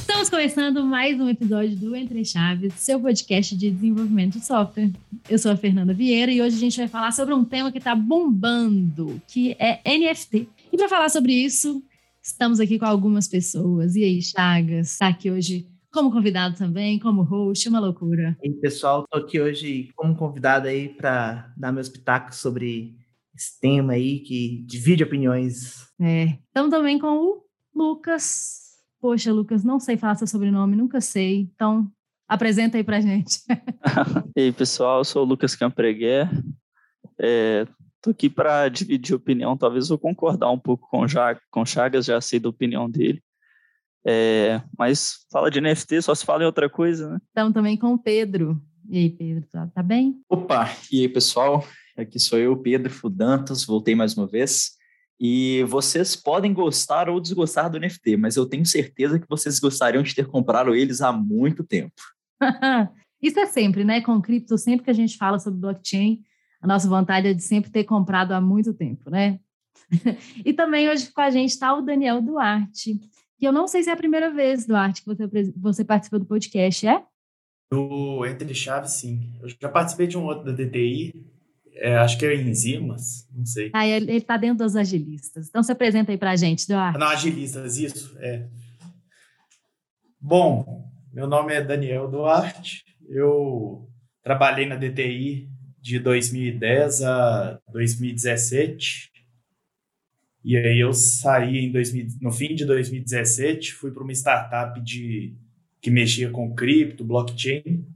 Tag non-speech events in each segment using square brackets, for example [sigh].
Estamos começando mais um episódio do Entre Chaves, seu podcast de desenvolvimento de software. Eu sou a Fernanda Vieira e hoje a gente vai falar sobre um tema que está bombando, que é NFT. E para falar sobre isso, estamos aqui com algumas pessoas. E aí, Chagas, está aqui hoje como convidado também, como host, uma loucura. E aí, pessoal, tô aqui hoje como convidado aí para dar meus pitacos sobre esse tema aí que divide opiniões. É. Estamos também com o Lucas. Poxa, Lucas, não sei falar seu sobrenome, nunca sei. Então, apresenta aí pra gente. [laughs] e aí, pessoal, eu sou o Lucas Campreguer. É, tô aqui para dividir opinião. Talvez eu concordar um pouco com, ja com Chagas, já sei da opinião dele. É, mas fala de NFT, só se fala em outra coisa, né? Estamos também com o Pedro. E aí, Pedro, tá, tá bem? Opa, e aí, pessoal? Aqui sou eu, Pedro Fudantas, voltei mais uma vez. E vocês podem gostar ou desgostar do NFT, mas eu tenho certeza que vocês gostariam de ter comprado eles há muito tempo. [laughs] Isso é sempre, né? Com cripto, sempre que a gente fala sobre blockchain, a nossa vontade é de sempre ter comprado há muito tempo, né? [laughs] e também hoje com a gente está o Daniel Duarte, que eu não sei se é a primeira vez, Duarte, que você, você participou do podcast, é? Do Entre Chaves, sim. Eu já participei de um outro da DTI, é, acho que é enzimas, não sei. Ah, ele está dentro dos agilistas. Então se apresenta aí para a gente, Duarte. Não, agilistas, isso, é. Bom, meu nome é Daniel Duarte, eu trabalhei na DTI de 2010 a 2017. E aí eu saí em 2000, no fim de 2017, fui para uma startup de que mexia com cripto, blockchain.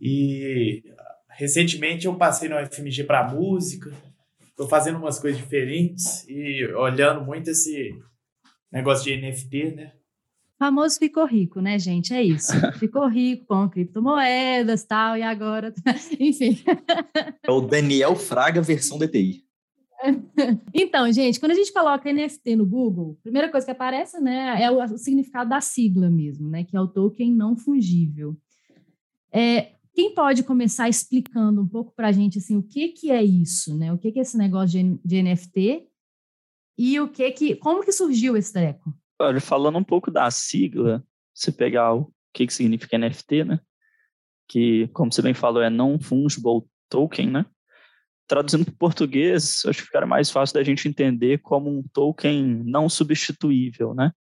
E recentemente eu passei no FMG para música. Estou fazendo umas coisas diferentes e olhando muito esse negócio de NFT, né? O famoso ficou rico, né, gente? É isso. [laughs] Ficou rico com criptomoedas tal, e agora, [laughs] enfim. É o Daniel Fraga versão DTI. [laughs] Então, gente, quando a gente coloca NFT no Google, a primeira coisa que aparece, né, é o, o significado da sigla mesmo, né, que é o token não fungível. É, quem pode começar explicando um pouco para a gente assim o que que é isso, né? O que que é esse negócio de, de NFT e o que que, como que surgiu esse treco? Olha, falando um pouco da sigla, se pegar o que que significa NFT, né? Que, como você bem falou, é non fungible token, né? Traduzindo para o português, acho que ficaria mais fácil da gente entender como um token não substituível, né?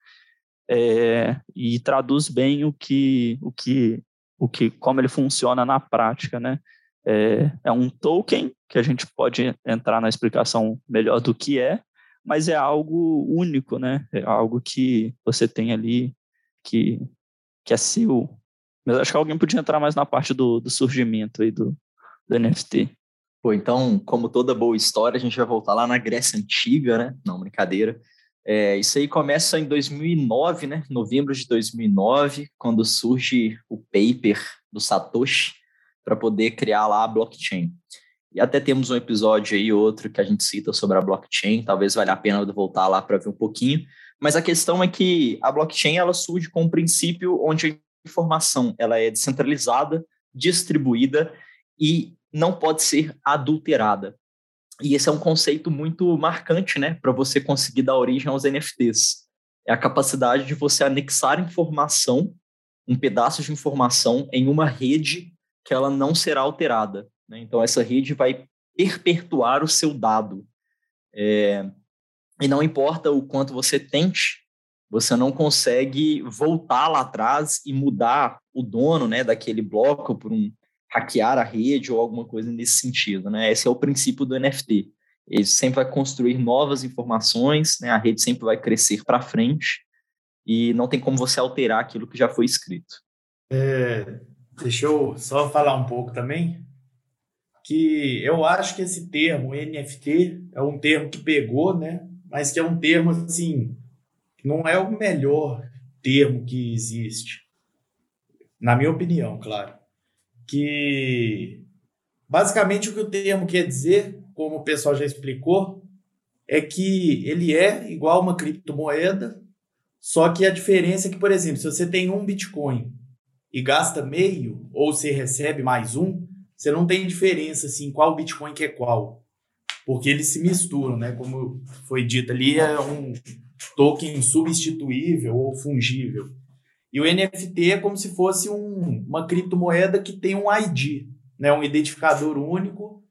É, e traduz bem o que, o que, o que, como ele funciona na prática, né? É, é um token que a gente pode entrar na explicação melhor do que é, mas é algo único, né? É algo que você tem ali que, que é seu. Mas acho que alguém podia entrar mais na parte do, do surgimento aí do, do NFT. Pô, então, como toda boa história, a gente vai voltar lá na Grécia Antiga, né? Não, brincadeira. É, isso aí começa em 2009, né? Novembro de 2009, quando surge o paper do Satoshi para poder criar lá a blockchain. E até temos um episódio aí, outro, que a gente cita sobre a blockchain, talvez valha a pena voltar lá para ver um pouquinho. Mas a questão é que a blockchain ela surge com um princípio onde a informação ela é descentralizada, distribuída e não pode ser adulterada. E esse é um conceito muito marcante, né, para você conseguir dar origem aos NFTs. É a capacidade de você anexar informação, um pedaço de informação, em uma rede que ela não será alterada. Né? Então, essa rede vai perpetuar o seu dado. É... E não importa o quanto você tente, você não consegue voltar lá atrás e mudar o dono né, daquele bloco por um, hackear a rede ou alguma coisa nesse sentido, né? Esse é o princípio do NFT. Ele sempre vai construir novas informações, né? A rede sempre vai crescer para frente e não tem como você alterar aquilo que já foi escrito. É, deixa eu só falar um pouco também que eu acho que esse termo NFT é um termo que pegou, né? Mas que é um termo assim, não é o melhor termo que existe, na minha opinião, claro que basicamente o que o termo quer dizer, como o pessoal já explicou, é que ele é igual uma criptomoeda, só que a diferença é que, por exemplo, se você tem um Bitcoin e gasta meio, ou você recebe mais um, você não tem diferença assim, qual Bitcoin que é qual. Porque eles se misturam, né? Como foi dito ali, é um token substituível ou fungível. E o NFT é como se fosse um, uma criptomoeda que tem um ID, né? um identificador único.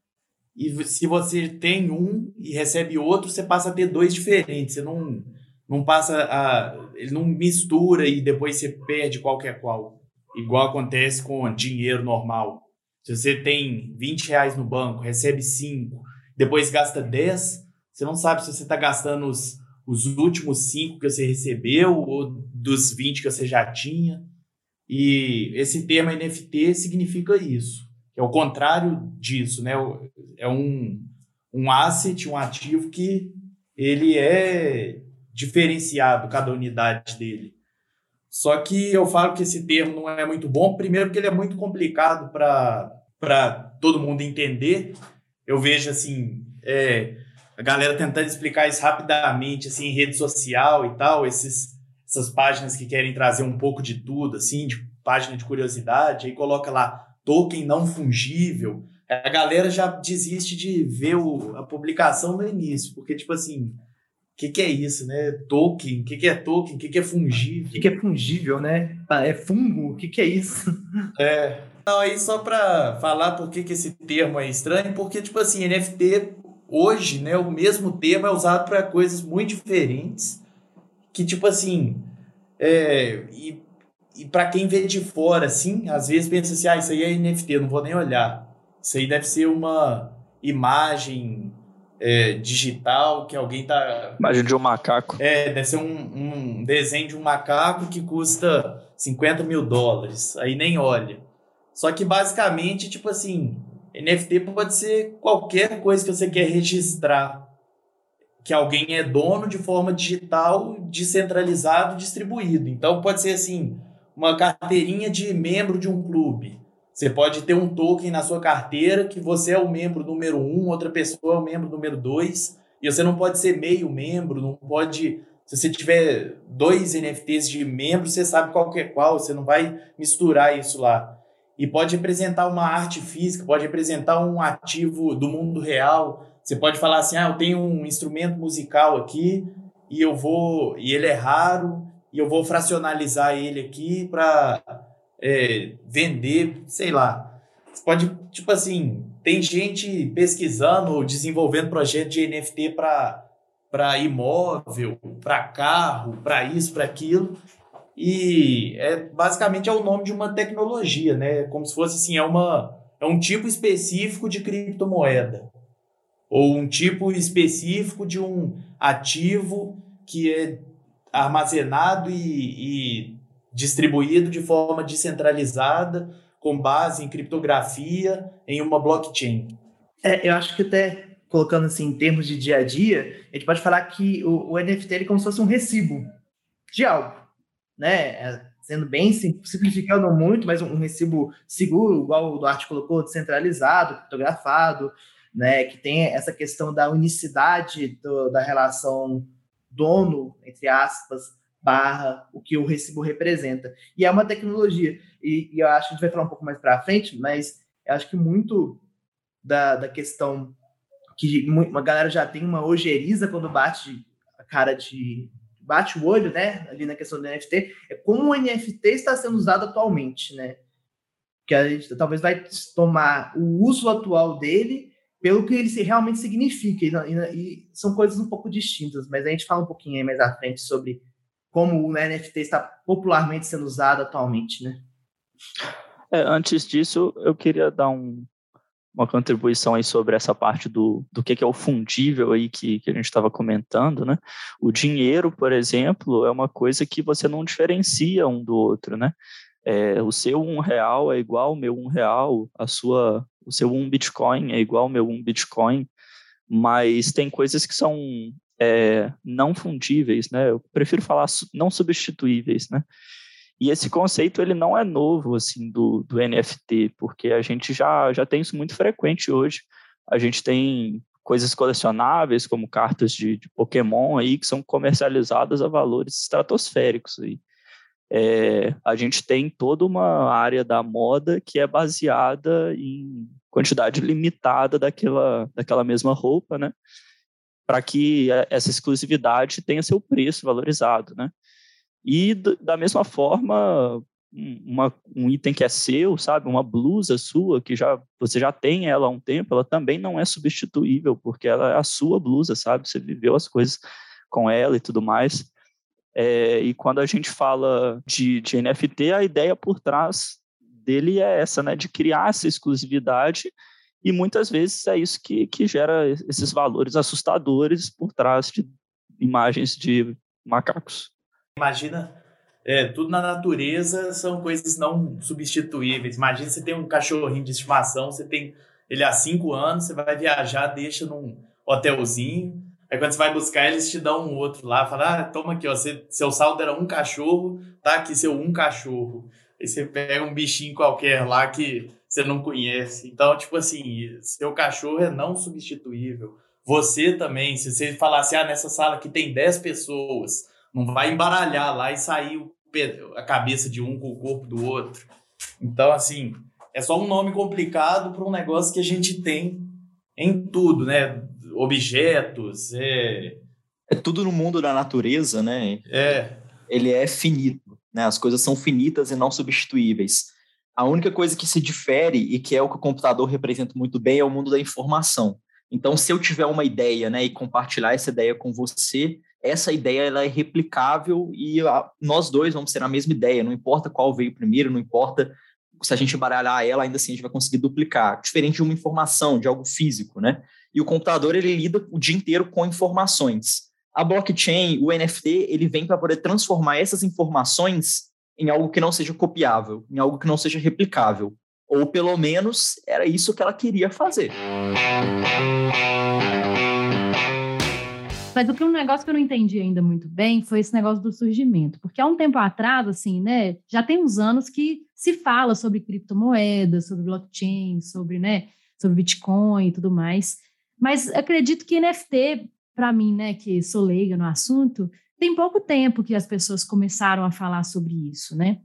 E se você tem um e recebe outro, você passa a ter dois diferentes. Você não, não passa a. Ele não mistura e depois você perde qualquer qual. Igual acontece com dinheiro normal. Se você tem 20 reais no banco, recebe 5, depois gasta 10, você não sabe se você está gastando os, os últimos 5 que você recebeu ou dos 20 que você já tinha. E esse termo NFT significa isso. É o contrário disso, né? É um, um asset, um ativo que ele é diferenciado, cada unidade dele. Só que eu falo que esse termo não é muito bom, primeiro porque ele é muito complicado para todo mundo entender. Eu vejo assim, é, a galera tentando explicar isso rapidamente, assim, em rede social e tal, esses, essas páginas que querem trazer um pouco de tudo, assim, de página de curiosidade, aí coloca lá token não fungível. A galera já desiste de ver o, a publicação no início, porque, tipo assim, o que, que é isso, né? Token, o que, que é token, o que, que é fungível? O que, é fungível, né? Ah, é fungo, o que, que é isso? É. Não, aí só para falar por que, que esse termo é estranho, porque, tipo assim, NFT hoje, né, o mesmo termo é usado para coisas muito diferentes, que, tipo assim, é, e, e para quem vê de fora, assim, às vezes pensa assim, ah, isso aí é NFT, não vou nem olhar. Isso aí deve ser uma imagem é, digital que alguém tá. Imagem de um macaco. É, deve ser um, um desenho de um macaco que custa 50 mil dólares. Aí nem olha. Só que basicamente, tipo assim, NFT pode ser qualquer coisa que você quer registrar. Que alguém é dono de forma digital, descentralizado, distribuído. Então pode ser assim, uma carteirinha de membro de um clube. Você pode ter um token na sua carteira que você é o membro número um, outra pessoa é o membro número dois, e você não pode ser meio membro, não pode. Se você tiver dois NFTs de membro, você sabe qual é qual, você não vai misturar isso lá. E pode representar uma arte física, pode representar um ativo do mundo real. Você pode falar assim: ah, eu tenho um instrumento musical aqui e eu vou. e ele é raro, e eu vou fracionalizar ele aqui para é, vender, sei lá. Você pode, tipo assim, tem gente pesquisando, desenvolvendo projeto de NFT para imóvel, para carro, para isso, para aquilo. E é basicamente é o nome de uma tecnologia, né? Como se fosse assim, é uma é um tipo específico de criptomoeda ou um tipo específico de um ativo que é armazenado e, e distribuído de forma descentralizada, com base em criptografia, em uma blockchain. É, eu acho que até colocando assim em termos de dia a dia, a gente pode falar que o, o NFT é como se fosse um recibo de algo, né? É, sendo bem simplificando muito, mas um, um recibo seguro, igual o Duarte colocou, descentralizado, criptografado, né? Que tem essa questão da unicidade do, da relação dono, entre aspas, barra o que o recibo representa. E é uma tecnologia. E, e eu acho que a gente vai falar um pouco mais para frente, mas eu acho que muito da, da questão que uma galera já tem uma ojeriza quando bate a cara de bate o olho, né, ali na questão do NFT, é como o NFT está sendo usado atualmente, né? Que a gente talvez vai tomar o uso atual dele pelo que ele realmente significa, e, e, são coisas um pouco distintas, mas a gente fala um pouquinho aí mais à frente sobre como o NFT está popularmente sendo usado atualmente, né? É, antes disso, eu queria dar um, uma contribuição aí sobre essa parte do, do que, que é o fundível aí que, que a gente estava comentando, né? O dinheiro, por exemplo, é uma coisa que você não diferencia um do outro, né? É, o seu um real é igual ao meu um real, a sua, o seu um bitcoin é igual ao meu um bitcoin, mas tem coisas que são é, não fundíveis, né? Eu prefiro falar não substituíveis, né? E esse conceito ele não é novo assim do, do NFT, porque a gente já já tem isso muito frequente hoje. A gente tem coisas colecionáveis como cartas de, de Pokémon aí que são comercializadas a valores estratosféricos aí. É, a gente tem toda uma área da moda que é baseada em quantidade limitada daquela, daquela mesma roupa, né? Para que essa exclusividade tenha seu preço valorizado, né? E da mesma forma, uma, um item que é seu, sabe, uma blusa sua que já você já tem ela há um tempo, ela também não é substituível porque ela é a sua blusa, sabe? Você viveu as coisas com ela e tudo mais. É, e quando a gente fala de, de NFT, a ideia por trás dele é essa, né, de criar essa exclusividade e muitas vezes é isso que, que gera esses valores assustadores por trás de imagens de macacos. Imagina é, tudo na natureza são coisas não substituíveis. Imagina você tem um cachorrinho de estimação, você tem ele há cinco anos, você vai viajar, deixa num hotelzinho. Aí quando você vai buscar, eles te dão um outro lá, fala, ah, toma aqui, ó, você, seu saldo era um cachorro, tá aqui seu um cachorro. Aí você pega um bichinho qualquer lá que você não conhece. Então, tipo assim, seu cachorro é não substituível. Você também, se você falasse, ah, nessa sala aqui tem 10 pessoas, não vai embaralhar lá e sair a cabeça de um com o corpo do outro. Então, assim, é só um nome complicado para um negócio que a gente tem em tudo, né? Objetos, é... É tudo no mundo da natureza, né? É. Ele é finito, né? As coisas são finitas e não substituíveis. A única coisa que se difere e que é o que o computador representa muito bem é o mundo da informação. Então, se eu tiver uma ideia, né, e compartilhar essa ideia com você, essa ideia ela é replicável e a, nós dois vamos ter a mesma ideia, não importa qual veio primeiro, não importa se a gente baralhar ela, ainda assim a gente vai conseguir duplicar, diferente de uma informação, de algo físico, né? E o computador, ele lida o dia inteiro com informações. A blockchain, o NFT, ele vem para poder transformar essas informações em algo que não seja copiável, em algo que não seja replicável. Ou pelo menos era isso que ela queria fazer. Mas o que um negócio que eu não entendi ainda muito bem foi esse negócio do surgimento, porque há um tempo atrás, assim, né, já tem uns anos que se fala sobre criptomoedas, sobre blockchain, sobre, né, sobre Bitcoin e tudo mais. Mas acredito que NFT, para mim, né, que sou leiga no assunto, tem pouco tempo que as pessoas começaram a falar sobre isso, né?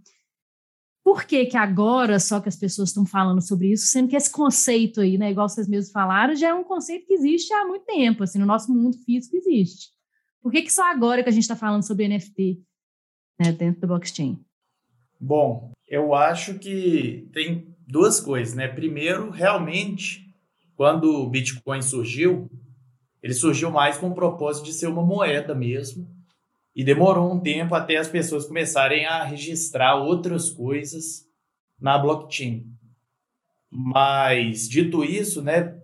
Por que, que agora só que as pessoas estão falando sobre isso, sendo que esse conceito aí, né, igual vocês mesmos falaram, já é um conceito que existe há muito tempo, assim, no nosso mundo físico existe. Por que, que só agora que a gente está falando sobre NFT né, dentro do blockchain? Bom, eu acho que tem duas coisas, né? Primeiro, realmente, quando o Bitcoin surgiu, ele surgiu mais com o propósito de ser uma moeda mesmo, e demorou um tempo até as pessoas começarem a registrar outras coisas na blockchain. Mas, dito isso, né?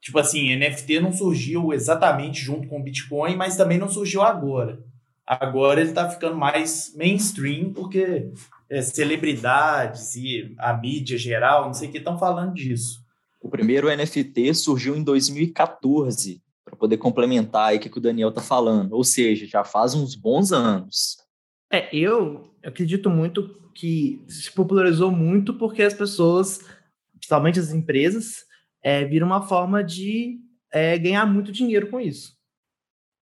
Tipo assim, NFT não surgiu exatamente junto com o Bitcoin, mas também não surgiu agora. Agora ele está ficando mais mainstream, porque é, celebridades e a mídia geral, não sei o que, estão falando disso. O primeiro NFT surgiu em 2014, para poder complementar aí o que, o Daniel está falando. Ou seja, já faz uns bons anos. É, eu acredito muito que se popularizou muito porque as pessoas, principalmente as empresas, é, viram uma forma de é, ganhar muito dinheiro com isso.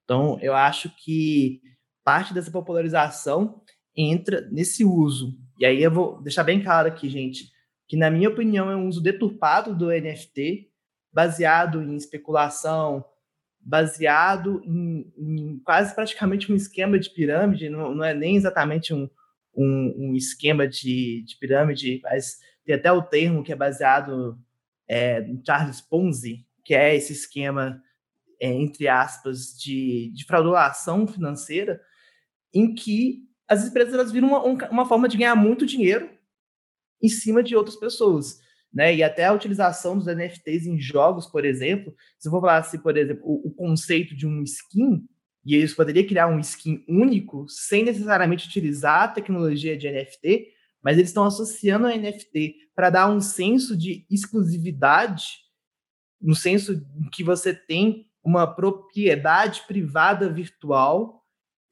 Então, eu acho que parte dessa popularização entra nesse uso. E aí eu vou deixar bem claro aqui, gente, que na minha opinião é um uso deturpado do NFT, baseado em especulação, baseado em, em, quase praticamente um esquema de pirâmide, não, não é nem exatamente um, um, um esquema de, de, pirâmide, mas tem até o termo que é baseado é, em Charles Ponzi, que é esse esquema, é, entre aspas, de, de fraudulação financeira, em que as empresas elas viram uma, uma forma de ganhar muito dinheiro em cima de outras pessoas né? E até a utilização dos NFTs em jogos, por exemplo, se eu for falar assim, por exemplo, o, o conceito de um skin, e eles poderiam criar um skin único sem necessariamente utilizar a tecnologia de NFT, mas eles estão associando a NFT para dar um senso de exclusividade, um senso que você tem uma propriedade privada virtual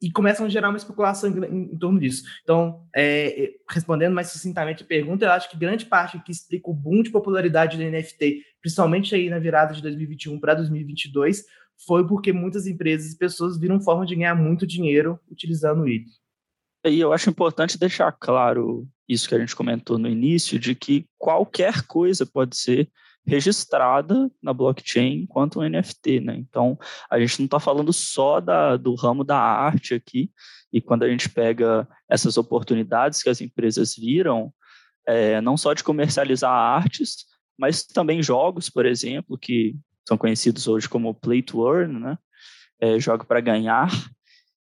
e começam a gerar uma especulação em, em torno disso. Então, é, é, respondendo mais sucintamente a pergunta, eu acho que grande parte que explica o boom de popularidade do NFT, principalmente aí na virada de 2021 para 2022, foi porque muitas empresas e pessoas viram forma de ganhar muito dinheiro utilizando ele. E eu acho importante deixar claro isso que a gente comentou no início, de que qualquer coisa pode ser registrada na blockchain enquanto um NFT, né? Então, a gente não está falando só da, do ramo da arte aqui, e quando a gente pega essas oportunidades que as empresas viram, é, não só de comercializar artes, mas também jogos, por exemplo, que são conhecidos hoje como play to earn, né? É, jogo para ganhar,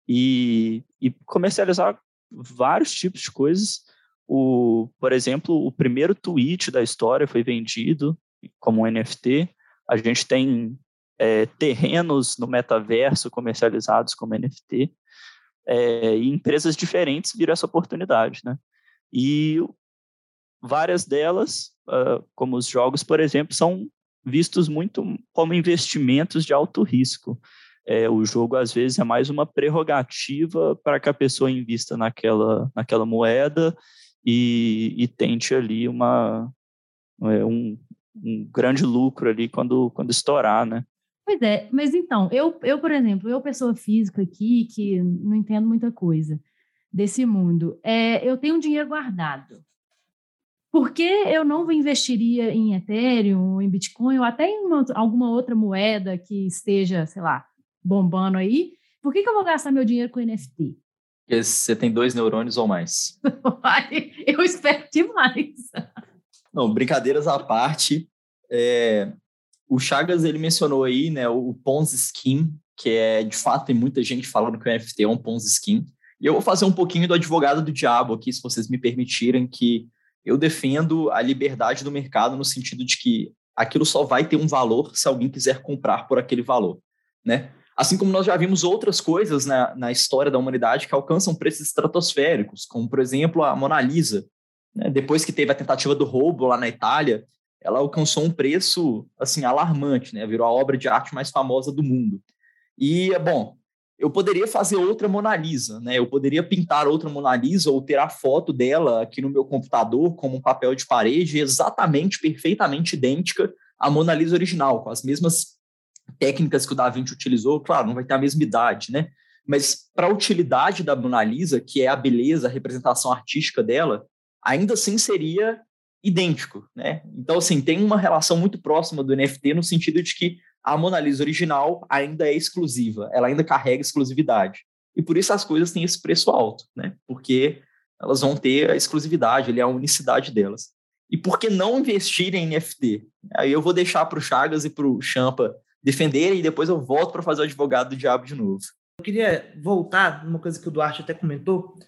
e, e comercializar vários tipos de coisas. O, por exemplo, o primeiro tweet da história foi vendido como um NFT. A gente tem é, terrenos no metaverso comercializados como NFT. É, e empresas diferentes viram essa oportunidade, né? E várias delas, uh, como os jogos, por exemplo, são vistos muito como investimentos de alto risco. É, o jogo, às vezes, é mais uma prerrogativa para que a pessoa invista naquela, naquela moeda e, e tente ali uma, é, um, um grande lucro ali quando, quando estourar, né? Pois é, mas então, eu, eu, por exemplo, eu, pessoa física aqui, que não entendo muita coisa desse mundo, é, eu tenho um dinheiro guardado. Por que eu não investiria em Ethereum, em Bitcoin, ou até em uma, alguma outra moeda que esteja, sei lá, bombando aí? Por que, que eu vou gastar meu dinheiro com NFT? Porque você tem dois neurônios ou mais. [laughs] eu espero demais. Não, brincadeiras à parte, é, o Chagas ele mencionou aí, né, o Ponzi Scheme, que é de fato tem muita gente falando que o NFT é um Ponzi Scheme. E eu vou fazer um pouquinho do advogado do diabo aqui, se vocês me permitirem, que eu defendo a liberdade do mercado no sentido de que aquilo só vai ter um valor se alguém quiser comprar por aquele valor, né? Assim como nós já vimos outras coisas na, na história da humanidade que alcançam preços estratosféricos, como, por exemplo, a Mona Lisa. Né? Depois que teve a tentativa do roubo lá na Itália, ela alcançou um preço assim alarmante, né? Virou a obra de arte mais famosa do mundo. E, bom, eu poderia fazer outra Mona Lisa, né? Eu poderia pintar outra Mona Lisa ou ter a foto dela aqui no meu computador como um papel de parede exatamente, perfeitamente idêntica à Mona Lisa original, com as mesmas técnicas que o Da Vinci utilizou. Claro, não vai ter a mesma idade, né? Mas para a utilidade da Mona Lisa, que é a beleza, a representação artística dela, ainda assim seria idêntico, né? Então, assim, tem uma relação muito próxima do NFT no sentido de que a Mona Lisa original ainda é exclusiva, ela ainda carrega exclusividade. E por isso as coisas têm esse preço alto, né? Porque elas vão ter a exclusividade, ali, a unicidade delas. E por que não investir em NFT? Aí eu vou deixar para o Chagas e para o Champa defenderem e depois eu volto para fazer o advogado do diabo de novo. Eu queria voltar numa coisa que o Duarte até comentou,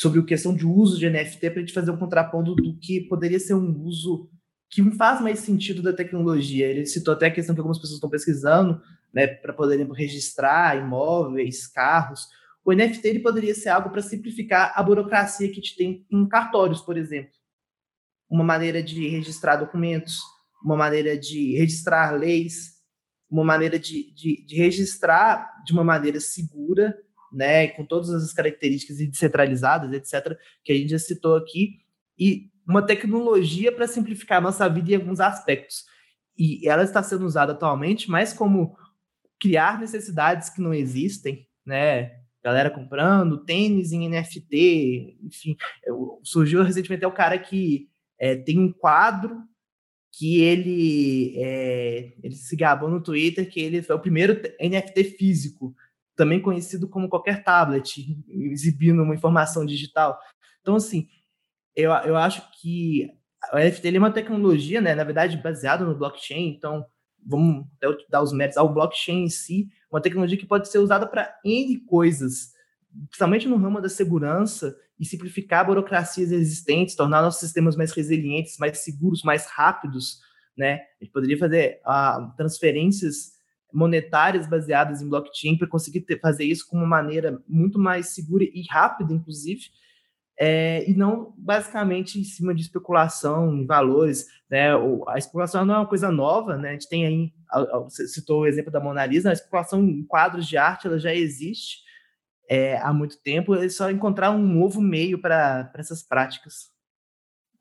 sobre a questão de uso de NFT para a gente fazer um contraponto do que poderia ser um uso que faz mais sentido da tecnologia. Ele citou até a questão que algumas pessoas estão pesquisando, né, para poderem registrar imóveis, carros. O NFT ele poderia ser algo para simplificar a burocracia que a gente tem em cartórios, por exemplo. Uma maneira de registrar documentos, uma maneira de registrar leis, uma maneira de, de, de registrar de uma maneira segura né, com todas as características descentralizadas, etc., que a gente já citou aqui, e uma tecnologia para simplificar a nossa vida em alguns aspectos. E ela está sendo usada atualmente mais como criar necessidades que não existem, né? Galera comprando tênis em NFT, enfim. Surgiu recentemente o cara que é, tem um quadro que ele, é, ele se gabou no Twitter que ele foi o primeiro NFT físico também conhecido como qualquer tablet, exibindo uma informação digital. Então, assim, eu, eu acho que o NFT é uma tecnologia, né, na verdade, baseada no blockchain, então vamos dar os méritos ao blockchain em si, uma tecnologia que pode ser usada para N coisas, principalmente no ramo da segurança e simplificar burocracias existentes, tornar nossos sistemas mais resilientes, mais seguros, mais rápidos, né? A gente poderia fazer uh, transferências monetárias baseadas em blockchain para conseguir ter, fazer isso com uma maneira muito mais segura e rápida, inclusive, é, e não basicamente em cima de especulação em valores. Né? A especulação não é uma coisa nova, né? a gente tem aí, você citou o exemplo da Mona Lisa, a especulação em quadros de arte ela já existe é, há muito tempo, é só encontrar um novo meio para essas práticas.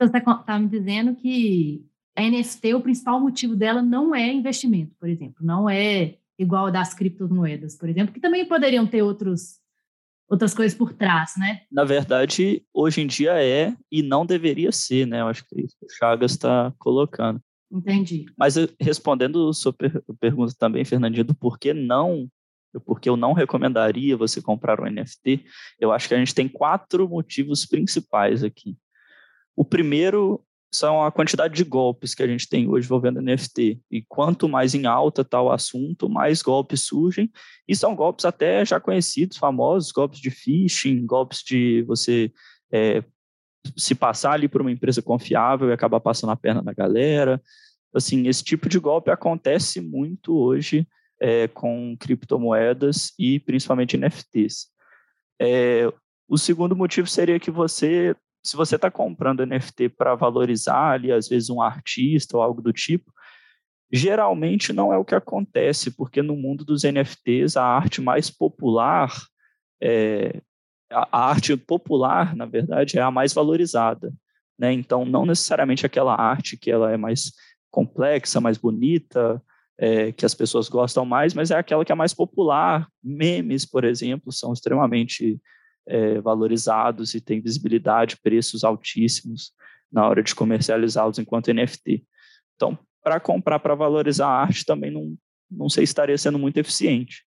Você está tá me dizendo que a NFT, o principal motivo dela não é investimento, por exemplo, não é igual das criptomoedas, por exemplo, que também poderiam ter outros, outras coisas por trás, né? Na verdade, hoje em dia é e não deveria ser, né? Eu acho que é o Chagas está colocando. Entendi. Mas respondendo a sua per pergunta também, Fernandinho, do porquê não, porque eu não recomendaria você comprar um NFT, eu acho que a gente tem quatro motivos principais aqui. O primeiro são a quantidade de golpes que a gente tem hoje envolvendo NFT. E quanto mais em alta está o assunto, mais golpes surgem. E são golpes até já conhecidos, famosos, golpes de phishing, golpes de você é, se passar ali por uma empresa confiável e acabar passando a perna na galera. Assim, esse tipo de golpe acontece muito hoje é, com criptomoedas e principalmente NFTs. É, o segundo motivo seria que você se você está comprando NFT para valorizar ali, às vezes, um artista ou algo do tipo, geralmente não é o que acontece, porque no mundo dos NFTs, a arte mais popular, é, a arte popular, na verdade, é a mais valorizada. Né? Então, não necessariamente aquela arte que ela é mais complexa, mais bonita, é, que as pessoas gostam mais, mas é aquela que é mais popular. Memes, por exemplo, são extremamente é, valorizados e têm visibilidade, preços altíssimos na hora de comercializá-los enquanto NFT. Então, para comprar para valorizar a arte também não, não sei se estaria sendo muito eficiente.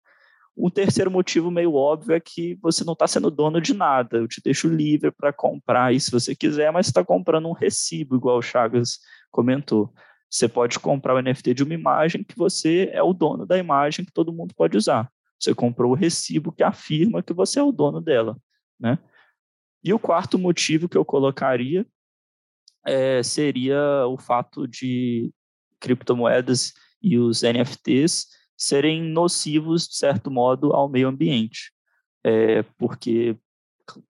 O terceiro motivo meio óbvio é que você não está sendo dono de nada. Eu te deixo livre para comprar aí se você quiser, mas está comprando um recibo, igual o Chagas comentou. Você pode comprar o NFT de uma imagem que você é o dono da imagem que todo mundo pode usar. Você comprou o recibo que afirma que você é o dono dela né? E o quarto motivo que eu colocaria é, seria o fato de criptomoedas e os NFTs serem nocivos, de certo modo, ao meio ambiente. É, porque,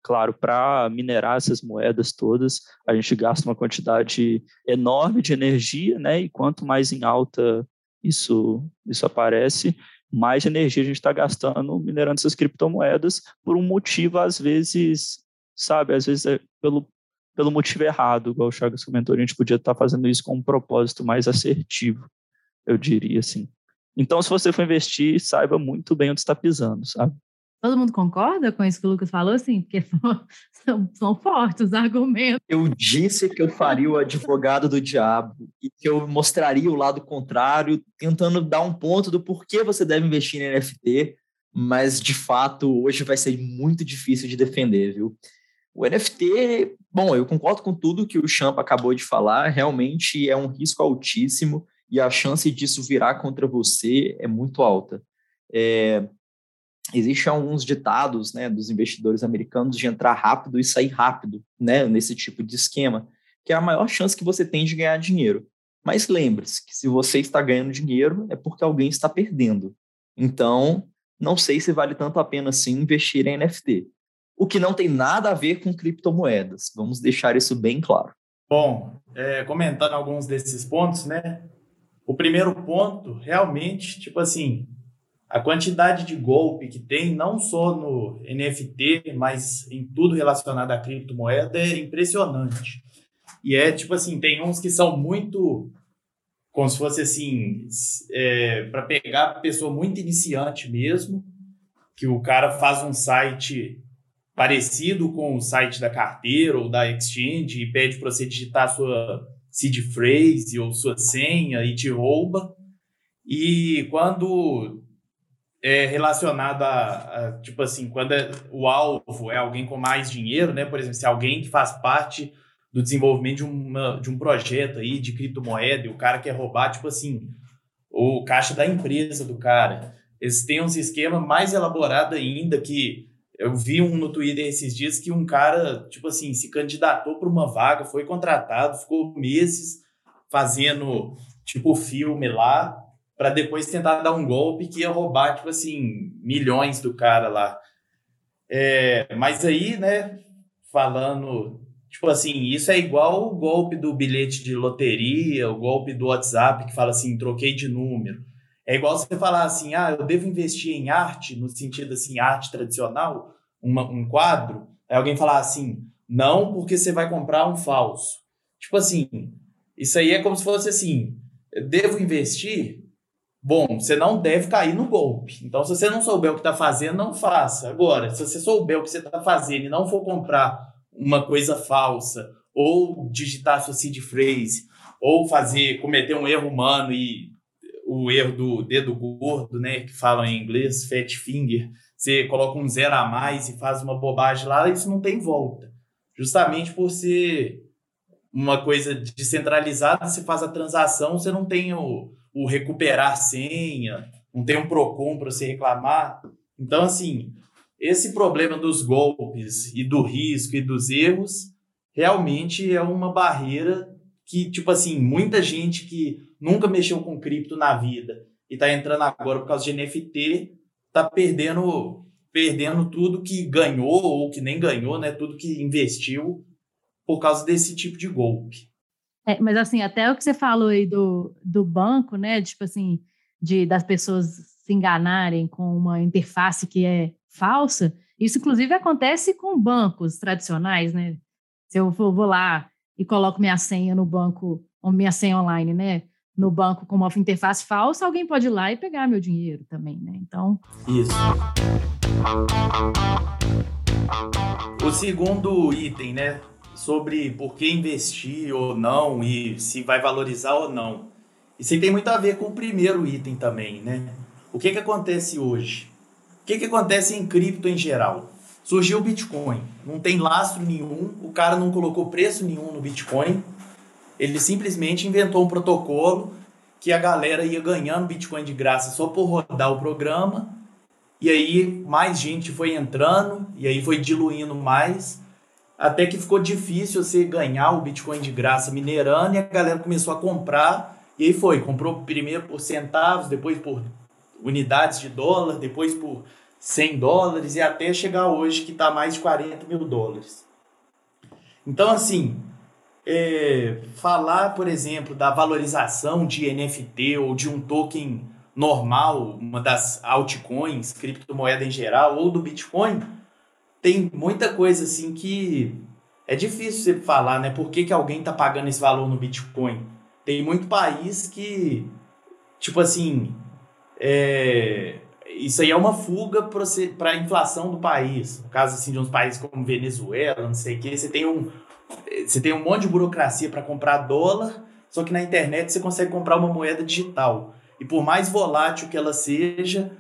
claro, para minerar essas moedas todas, a gente gasta uma quantidade enorme de energia, né? E quanto mais em alta isso, isso aparece, mais energia a gente está gastando minerando essas criptomoedas por um motivo, às vezes, sabe, às vezes é pelo, pelo motivo errado, igual o Chagas comentou, a gente podia estar tá fazendo isso com um propósito mais assertivo, eu diria assim. Então, se você for investir, saiba muito bem onde está pisando, sabe? Todo mundo concorda com isso que o Lucas falou, assim? Porque [laughs] são, são, fortes os argumentos. Eu disse que eu faria o advogado do diabo e que eu mostraria o lado contrário, tentando dar um ponto do porquê você deve investir em NFT, mas de fato hoje vai ser muito difícil de defender, viu? O NFT, bom, eu concordo com tudo que o Champa acabou de falar, realmente é um risco altíssimo e a chance disso virar contra você é muito alta. É, existem alguns ditados né, dos investidores americanos de entrar rápido e sair rápido né, nesse tipo de esquema, que é a maior chance que você tem de ganhar dinheiro. Mas lembre-se que se você está ganhando dinheiro é porque alguém está perdendo. Então, não sei se vale tanto a pena assim investir em NFT. O que não tem nada a ver com criptomoedas. Vamos deixar isso bem claro. Bom, é, comentando alguns desses pontos, né? O primeiro ponto, realmente, tipo assim, a quantidade de golpe que tem, não só no NFT, mas em tudo relacionado à criptomoeda, é impressionante. E é tipo assim, tem uns que são muito. Como se fosse assim, é, para pegar pessoa muito iniciante mesmo, que o cara faz um site parecido com o site da carteira ou da exchange e pede para você digitar sua seed phrase ou sua senha e te rouba. E quando é relacionado a, a, tipo assim, quando é, o alvo é alguém com mais dinheiro, né? Por exemplo, se alguém que faz parte do desenvolvimento de, uma, de um projeto aí de criptomoeda e o cara quer roubar, tipo assim, o caixa da empresa do cara. Eles têm uns esquemas mais elaborados ainda que eu vi um no Twitter esses dias que um cara, tipo assim, se candidatou para uma vaga, foi contratado, ficou meses fazendo tipo filme lá para depois tentar dar um golpe que ia roubar, tipo assim, milhões do cara lá. É, mas aí, né, falando, tipo assim, isso é igual o golpe do bilhete de loteria, o golpe do WhatsApp que fala assim, troquei de número. É igual você falar assim, ah, eu devo investir em arte, no sentido assim, arte tradicional, uma, um quadro. Aí alguém falar assim, não, porque você vai comprar um falso. Tipo assim, isso aí é como se fosse assim, devo investir? Bom, você não deve cair no golpe. Então, se você não souber o que está fazendo, não faça. Agora, se você souber o que você está fazendo e não for comprar uma coisa falsa, ou digitar sua seed phrase, ou fazer, cometer um erro humano e o erro do dedo gordo, né, que falam em inglês, fat finger, você coloca um zero a mais e faz uma bobagem lá, isso não tem volta. Justamente por ser uma coisa descentralizada, você faz a transação, você não tem o, o recuperar senha, não tem um PROCON para você reclamar. Então, assim, esse problema dos golpes e do risco e dos erros realmente é uma barreira que, tipo assim, muita gente que nunca mexeu com cripto na vida e está entrando agora por causa de NFT, está perdendo perdendo tudo que ganhou ou que nem ganhou, né? Tudo que investiu por causa desse tipo de golpe. É, mas assim, até o que você falou aí do, do banco, né? Tipo assim, de das pessoas se enganarem com uma interface que é falsa, isso inclusive acontece com bancos tradicionais, né? Se eu vou, vou lá e coloco minha senha no banco, ou minha senha online, né? No banco com uma interface falsa, alguém pode ir lá e pegar meu dinheiro também, né? Então. Isso. O segundo item, né? Sobre por que investir ou não e se vai valorizar ou não. Isso tem muito a ver com o primeiro item também, né? O que, que acontece hoje? O que, que acontece em cripto em geral? Surgiu o Bitcoin, não tem lastro nenhum, o cara não colocou preço nenhum no Bitcoin, ele simplesmente inventou um protocolo que a galera ia ganhando Bitcoin de graça só por rodar o programa, e aí mais gente foi entrando, e aí foi diluindo mais, até que ficou difícil você ganhar o Bitcoin de graça minerando, e a galera começou a comprar, e aí foi, comprou primeiro por centavos, depois por unidades de dólar, depois por 100 dólares e até chegar hoje que está mais de 40 mil dólares. Então, assim, é, falar, por exemplo, da valorização de NFT ou de um token normal, uma das altcoins, criptomoeda em geral, ou do Bitcoin, tem muita coisa assim que é difícil você falar, né? Por que, que alguém está pagando esse valor no Bitcoin? Tem muito país que, tipo assim, é, isso aí é uma fuga para a inflação do país. No caso assim, de uns países como Venezuela, não sei o que, você tem um, você tem um monte de burocracia para comprar dólar, só que na internet você consegue comprar uma moeda digital. E por mais volátil que ela seja,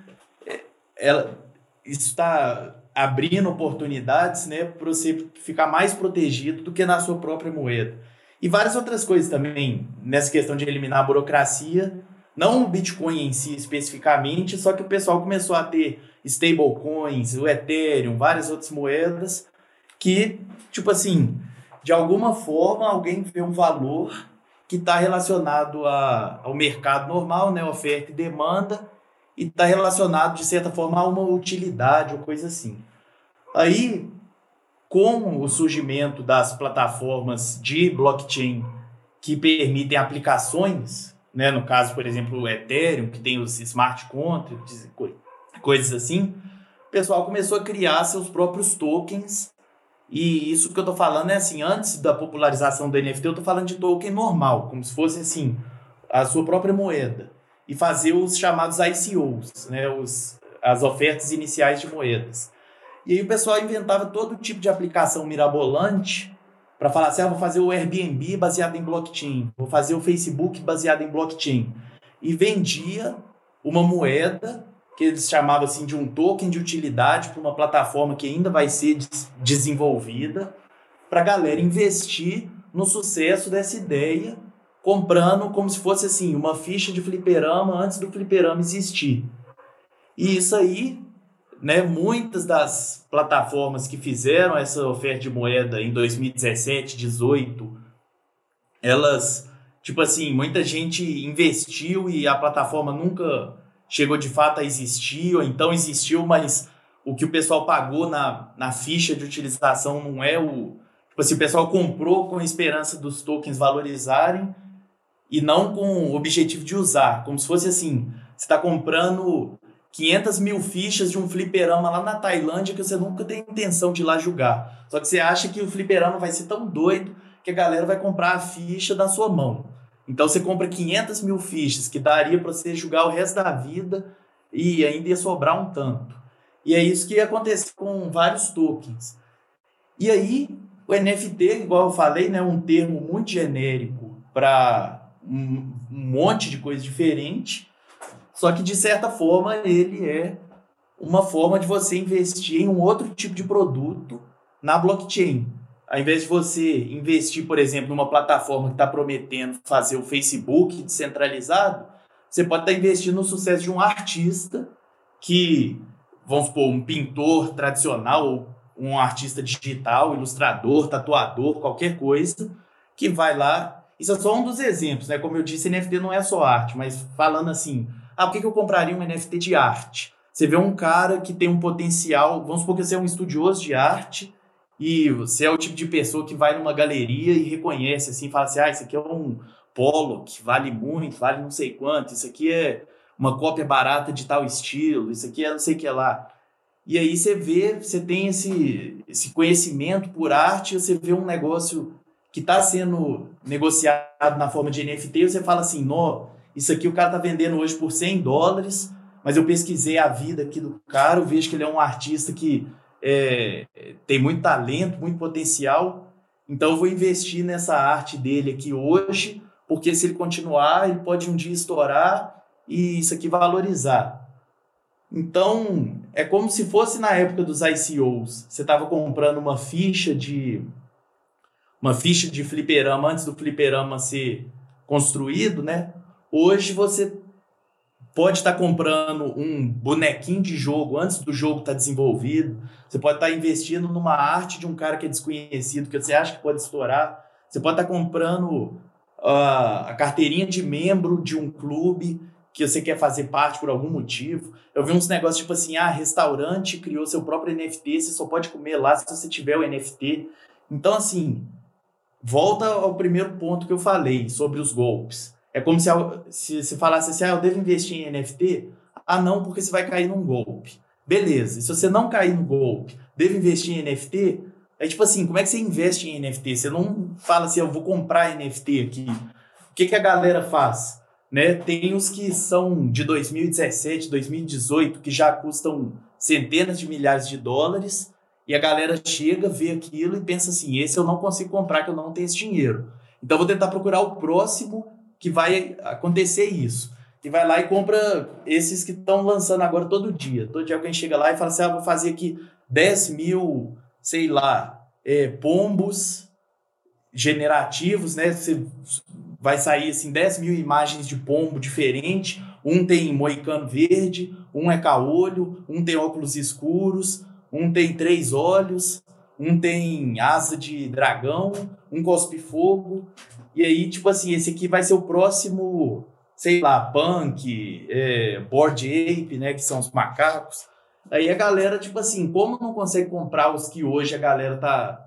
é, ela, isso está abrindo oportunidades né, para você ficar mais protegido do que na sua própria moeda. E várias outras coisas também nessa questão de eliminar a burocracia não o Bitcoin em si especificamente, só que o pessoal começou a ter stablecoins, o Ethereum, várias outras moedas que, tipo assim, de alguma forma alguém vê um valor que está relacionado a, ao mercado normal, né, oferta e demanda, e está relacionado, de certa forma, a uma utilidade ou coisa assim. Aí, com o surgimento das plataformas de blockchain que permitem aplicações né? No caso, por exemplo, o Ethereum, que tem os smart contracts, coisas assim, o pessoal começou a criar seus próprios tokens. E isso que eu tô falando é assim, antes da popularização do NFT, eu tô falando de token normal, como se fosse assim, a sua própria moeda. E fazer os chamados ICOs, né? Os, as ofertas iniciais de moedas. E aí o pessoal inventava todo tipo de aplicação mirabolante para falar assim, ah, vou fazer o Airbnb baseado em blockchain, vou fazer o Facebook baseado em blockchain. E vendia uma moeda que eles chamavam assim de um token de utilidade para uma plataforma que ainda vai ser desenvolvida para a galera investir no sucesso dessa ideia, comprando como se fosse assim uma ficha de fliperama antes do fliperama existir. E isso aí né, muitas das plataformas que fizeram essa oferta de moeda em 2017, 2018, elas, tipo assim, muita gente investiu e a plataforma nunca chegou de fato a existir, ou então existiu, mas o que o pessoal pagou na, na ficha de utilização não é o. Tipo assim, o pessoal comprou com a esperança dos tokens valorizarem e não com o objetivo de usar. Como se fosse assim: você está comprando 500 mil fichas de um fliperama lá na Tailândia que você nunca tem intenção de ir lá jogar. Só que você acha que o fliperama vai ser tão doido que a galera vai comprar a ficha da sua mão. Então você compra 500 mil fichas que daria para você jogar o resto da vida e ainda ia sobrar um tanto. E é isso que acontece com vários tokens. E aí, o NFT, igual eu falei, né, um termo muito genérico para um, monte de coisa diferente. Só que, de certa forma, ele é uma forma de você investir em um outro tipo de produto na blockchain. Ao invés de você investir, por exemplo, numa plataforma que está prometendo fazer o Facebook descentralizado, você pode estar tá investindo no sucesso de um artista que, vamos supor, um pintor tradicional, um artista digital, ilustrador, tatuador, qualquer coisa, que vai lá. Isso é só um dos exemplos, né? Como eu disse, NFT não é só arte, mas falando assim, ah, por que eu compraria um NFT de arte? Você vê um cara que tem um potencial, vamos supor que você é um estudioso de arte, e você é o tipo de pessoa que vai numa galeria e reconhece assim, fala assim: ah, isso aqui é um polo que vale muito, vale não sei quanto, isso aqui é uma cópia barata de tal estilo, isso aqui é não sei o que lá. E aí você vê, você tem esse, esse conhecimento por arte, você vê um negócio que está sendo negociado na forma de NFT, você fala assim, nó, isso aqui o cara tá vendendo hoje por 100 dólares, mas eu pesquisei a vida aqui do cara, eu vejo que ele é um artista que é, tem muito talento, muito potencial. Então eu vou investir nessa arte dele aqui hoje, porque se ele continuar, ele pode um dia estourar e isso aqui valorizar. Então, é como se fosse na época dos ICOs. Você estava comprando uma ficha de uma ficha de fliperama antes do fliperama ser construído, né? Hoje você pode estar comprando um bonequinho de jogo antes do jogo estar desenvolvido. Você pode estar investindo numa arte de um cara que é desconhecido, que você acha que pode estourar. Você pode estar comprando uh, a carteirinha de membro de um clube que você quer fazer parte por algum motivo. Eu vi uns negócios tipo assim, ah, restaurante criou seu próprio NFT, você só pode comer lá se você tiver o NFT. Então, assim, volta ao primeiro ponto que eu falei sobre os golpes. É como se, se você falasse assim, ah, eu devo investir em NFT? Ah, não, porque você vai cair num golpe. Beleza, se você não cair no golpe, devo investir em NFT? É tipo assim, como é que você investe em NFT? Você não fala assim, eu vou comprar NFT aqui. O que, que a galera faz? Né? Tem os que são de 2017, 2018, que já custam centenas de milhares de dólares, e a galera chega, vê aquilo e pensa assim: esse eu não consigo comprar, que eu não tenho esse dinheiro. Então vou tentar procurar o próximo que vai acontecer isso. E vai lá e compra esses que estão lançando agora todo dia. Todo dia alguém chega lá e fala assim: ah, vou fazer aqui 10 mil, sei lá, é, pombos generativos, né? Você vai sair assim 10 mil imagens de pombo diferente. Um tem moicano verde, um é caolho, um tem óculos escuros, um tem três olhos, um tem asa de dragão, um cospe fogo. E aí, tipo assim, esse aqui vai ser o próximo, sei lá, punk, é, board ape, né? Que são os macacos. Aí a galera, tipo assim, como não consegue comprar os que hoje a galera tá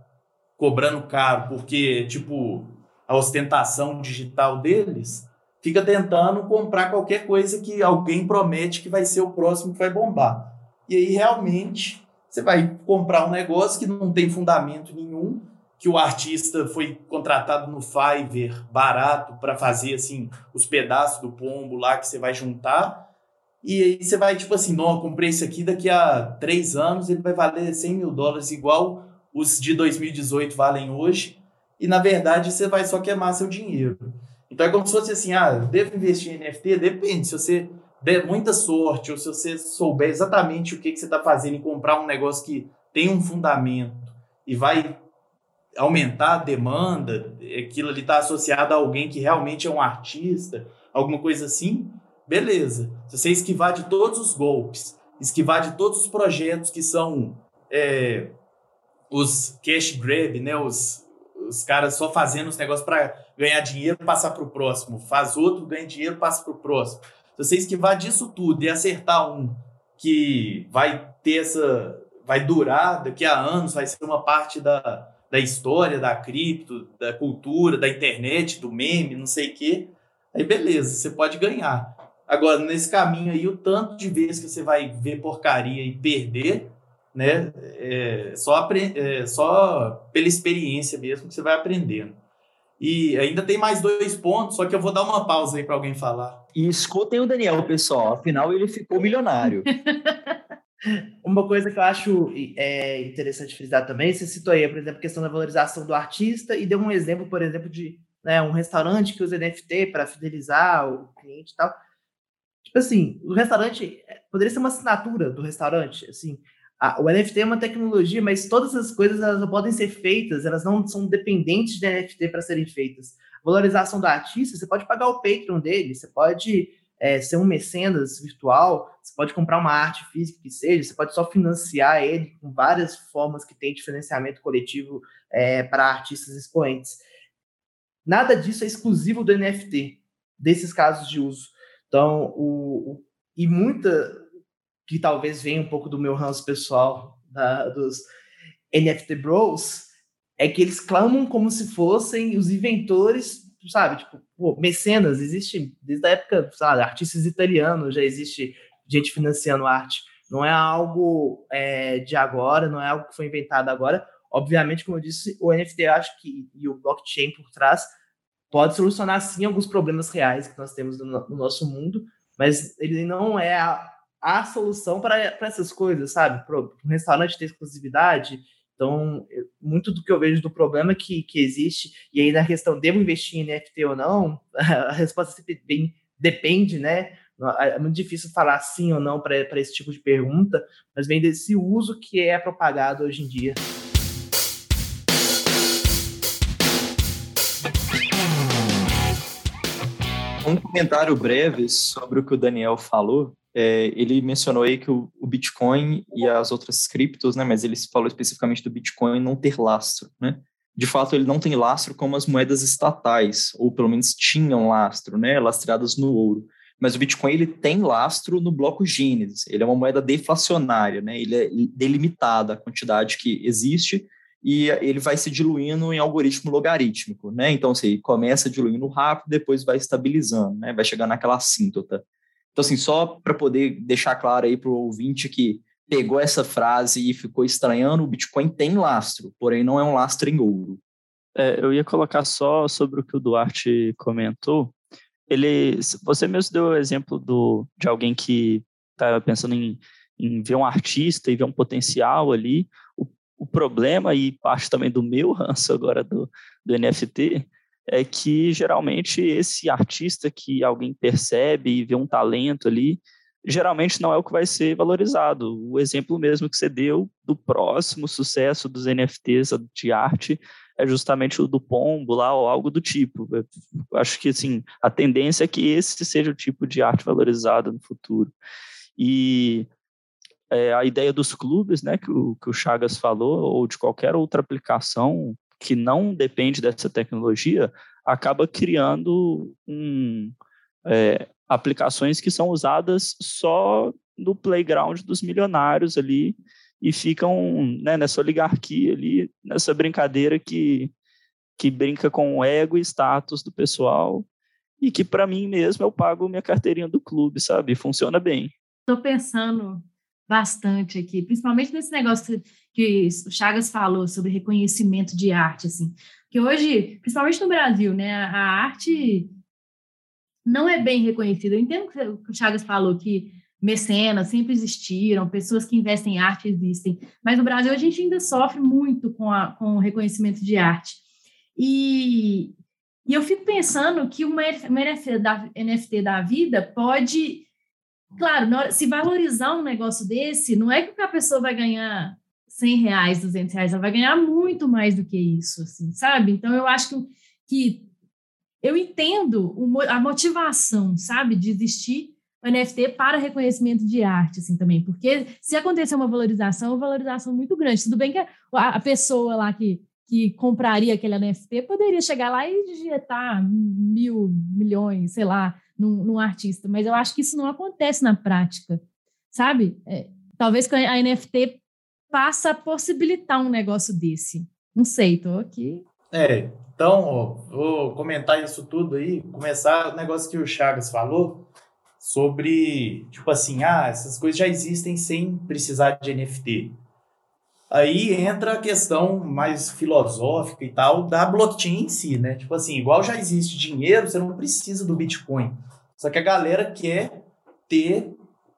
cobrando caro, porque, tipo, a ostentação digital deles, fica tentando comprar qualquer coisa que alguém promete que vai ser o próximo que vai bombar. E aí, realmente, você vai comprar um negócio que não tem fundamento nenhum, que o artista foi contratado no Fiverr barato para fazer assim os pedaços do pombo lá que você vai juntar. E aí você vai, tipo assim, não, comprei esse aqui, daqui a três anos ele vai valer 100 mil dólares, igual os de 2018 valem hoje. E na verdade você vai só queimar seu dinheiro. Então é como se fosse assim, ah, devo investir em NFT? Depende, se você der muita sorte ou se você souber exatamente o que, que você está fazendo e comprar um negócio que tem um fundamento e vai aumentar a demanda, aquilo ali está associado a alguém que realmente é um artista, alguma coisa assim, beleza. Se você esquivar de todos os golpes, esquivar de todos os projetos que são é, os cash grab, né, os, os caras só fazendo os negócios para ganhar dinheiro passar para o próximo, faz outro, ganha dinheiro, passa para o próximo. Se você esquivar disso tudo e acertar um que vai ter essa. vai durar daqui a anos, vai ser uma parte da, da história, da cripto, da cultura, da internet, do meme, não sei o quê, aí beleza, você pode ganhar. Agora, nesse caminho aí, o tanto de vezes que você vai ver porcaria e perder, né, é só, é só pela experiência mesmo que você vai aprendendo. E ainda tem mais dois pontos, só que eu vou dar uma pausa aí para alguém falar. E escutem o Daniel, pessoal, afinal ele ficou milionário. [laughs] Uma coisa que eu acho é, interessante frisar também, você citou aí, por exemplo, a questão da valorização do artista e deu um exemplo, por exemplo, de né, um restaurante que usa NFT para fidelizar o cliente e tal. Tipo assim, o restaurante é, poderia ser uma assinatura do restaurante, assim. O NFT é uma tecnologia, mas todas as coisas elas podem ser feitas, elas não são dependentes de NFT para serem feitas. Valorização do artista, você pode pagar o Patreon dele, você pode é, ser um mecenas virtual, você pode comprar uma arte física que seja, você pode só financiar ele com várias formas que tem de financiamento coletivo é, para artistas expoentes. Nada disso é exclusivo do NFT, desses casos de uso. Então, o, o e muita que talvez venha um pouco do meu ranço pessoal da, dos NFT Bros, é que eles clamam como se fossem os inventores, sabe? Tipo, pô, mecenas, existe desde a época, sabe, artistas italianos, já existe gente financiando arte. Não é algo é, de agora, não é algo que foi inventado agora. Obviamente, como eu disse, o NFT, eu acho que, e o blockchain por trás, pode solucionar sim alguns problemas reais que nós temos no, no nosso mundo, mas ele não é a solução para essas coisas, sabe? Para um restaurante ter exclusividade. Então, muito do que eu vejo do problema que, que existe, e aí na questão, devo investir em NFT ou não, [laughs] a resposta sempre bem, depende, né? É muito difícil falar sim ou não para esse tipo de pergunta, mas vem desse uso que é propagado hoje em dia. Um comentário breve sobre o que o Daniel falou. É, ele mencionou aí que o, o, Bitcoin e as outras criptos, né, mas ele falou especificamente do Bitcoin não ter lastro, né? De fato, ele não tem lastro como as moedas estatais, ou pelo menos tinham lastro, né, lastreadas no ouro. Mas o Bitcoin ele tem lastro no bloco Gênesis. Ele é uma moeda deflacionária, né? Ele é delimitada a quantidade que existe e ele vai se diluindo em algoritmo logarítmico, né? Então, assim, começa diluindo rápido, depois vai estabilizando, né? Vai chegar naquela assíntota. Então, assim, só para poder deixar claro aí para o ouvinte que pegou essa frase e ficou estranhando, o Bitcoin tem lastro, porém não é um lastro em ouro. É, eu ia colocar só sobre o que o Duarte comentou. Ele, você mesmo deu o exemplo do, de alguém que estava pensando em, em ver um artista e ver um potencial ali. O o problema, e parte também do meu ranço agora do, do NFT, é que geralmente esse artista que alguém percebe e vê um talento ali, geralmente não é o que vai ser valorizado. O exemplo mesmo que você deu do próximo sucesso dos NFTs de arte é justamente o do pombo lá ou algo do tipo. Eu acho que assim, a tendência é que esse seja o tipo de arte valorizada no futuro. E é, a ideia dos clubes, né, que o, que o Chagas falou, ou de qualquer outra aplicação que não depende dessa tecnologia, acaba criando um, é, aplicações que são usadas só no playground dos milionários ali e ficam né, nessa oligarquia ali, nessa brincadeira que, que brinca com o ego e status do pessoal e que para mim mesmo eu pago minha carteirinha do clube, sabe? Funciona bem. Estou pensando bastante aqui, principalmente nesse negócio que o Chagas falou sobre reconhecimento de arte, assim, que hoje, principalmente no Brasil, né, a arte não é bem reconhecida. Eu entendo que o Chagas falou, que mecenas sempre existiram, pessoas que investem em arte existem, mas no Brasil a gente ainda sofre muito com, a, com o reconhecimento de arte. E, e eu fico pensando que uma, uma NFT, da, NFT da vida pode Claro, hora, se valorizar um negócio desse, não é que a pessoa vai ganhar 100 reais, 200 reais, ela vai ganhar muito mais do que isso, assim, sabe? Então, eu acho que, que eu entendo a motivação, sabe, de existir o NFT para reconhecimento de arte, assim, também, porque se acontecer uma valorização, é uma valorização muito grande. Tudo bem que a, a pessoa lá que, que compraria aquele NFT poderia chegar lá e digitar mil, milhões, sei lá, num, num, artista, mas eu acho que isso não acontece na prática, sabe? É, talvez a NFT passa a possibilitar um negócio desse. Não sei, tô aqui. É, então, ó, vou comentar isso tudo aí, começar o negócio que o Chagas falou sobre, tipo assim, ah, essas coisas já existem sem precisar de NFT. Aí entra a questão mais filosófica e tal da blockchain em si, né? Tipo assim, igual já existe dinheiro, você não precisa do Bitcoin. Só que a galera quer ter,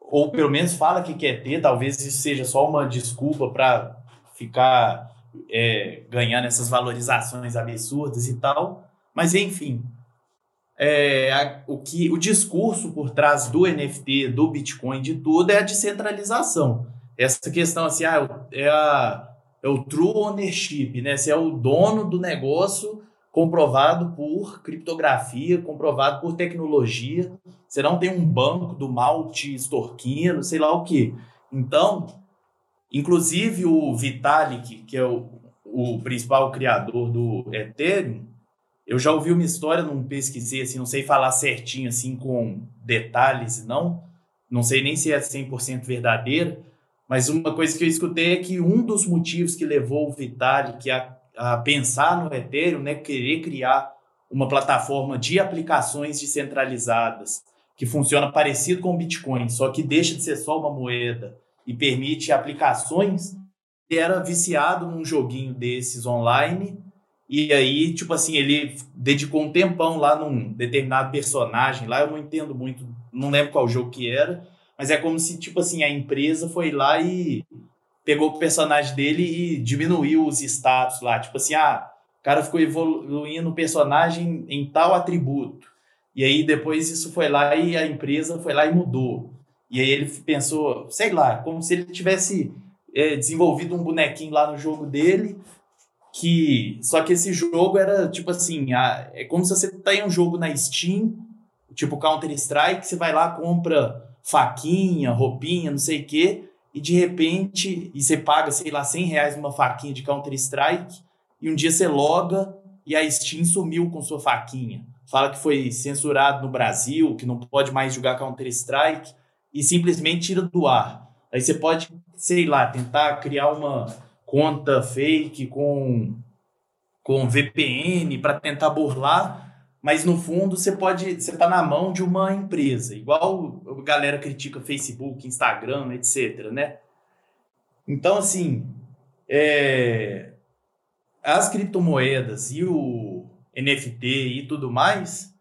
ou pelo menos fala que quer ter, talvez isso seja só uma desculpa para ficar é, ganhando essas valorizações absurdas e tal. Mas enfim, é, a, o que o discurso por trás do NFT, do Bitcoin, de tudo é a descentralização. Essa questão assim, ah, é, a, é o true ownership, né? Você é o dono do negócio comprovado por criptografia, comprovado por tecnologia. Você não tem um banco do mal te extorquindo, sei lá o que. Então, inclusive o Vitalik, que é o, o principal criador do Ethereum, eu já ouvi uma história, não pesquisei, assim, não sei falar certinho, assim, com detalhes, não. Não sei nem se é 100% verdadeira, mas uma coisa que eu escutei é que um dos motivos que levou o Vitalik a a pensar no Ethereum, né, querer criar uma plataforma de aplicações descentralizadas que funciona parecido com o Bitcoin, só que deixa de ser só uma moeda e permite aplicações. Ele era viciado num joguinho desses online e aí, tipo assim, ele dedicou um tempão lá num determinado personagem, lá eu não entendo muito, não lembro qual jogo que era, mas é como se, tipo assim, a empresa foi lá e pegou o personagem dele e diminuiu os status lá. Tipo assim, ah, o cara ficou evoluindo o personagem em tal atributo. E aí depois isso foi lá e a empresa foi lá e mudou. E aí ele pensou, sei lá, como se ele tivesse é, desenvolvido um bonequinho lá no jogo dele, que só que esse jogo era tipo assim, a, é como se você tem um jogo na Steam, tipo Counter Strike, você vai lá compra faquinha, roupinha, não sei o quê, e de repente, e você paga, sei lá, 100 reais numa faquinha de Counter-Strike, e um dia você loga e a Steam sumiu com sua faquinha. Fala que foi censurado no Brasil, que não pode mais jogar Counter-Strike, e simplesmente tira do ar. Aí você pode, sei lá, tentar criar uma conta fake com, com VPN para tentar burlar mas no fundo você pode, você está na mão de uma empresa, igual a galera critica Facebook, Instagram, etc, né? Então, assim, é, as criptomoedas e o NFT e tudo mais,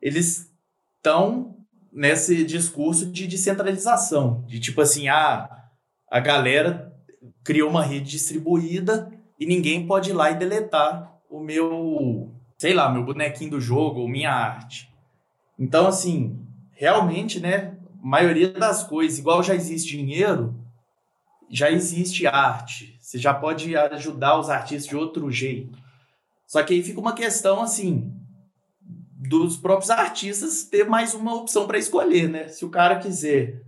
eles estão nesse discurso de descentralização, de tipo assim, ah, a galera criou uma rede distribuída e ninguém pode ir lá e deletar o meu sei lá, meu bonequinho do jogo ou minha arte. Então, assim, realmente, né, a maioria das coisas, igual já existe dinheiro, já existe arte. Você já pode ajudar os artistas de outro jeito. Só que aí fica uma questão, assim, dos próprios artistas ter mais uma opção para escolher, né? Se o cara quiser,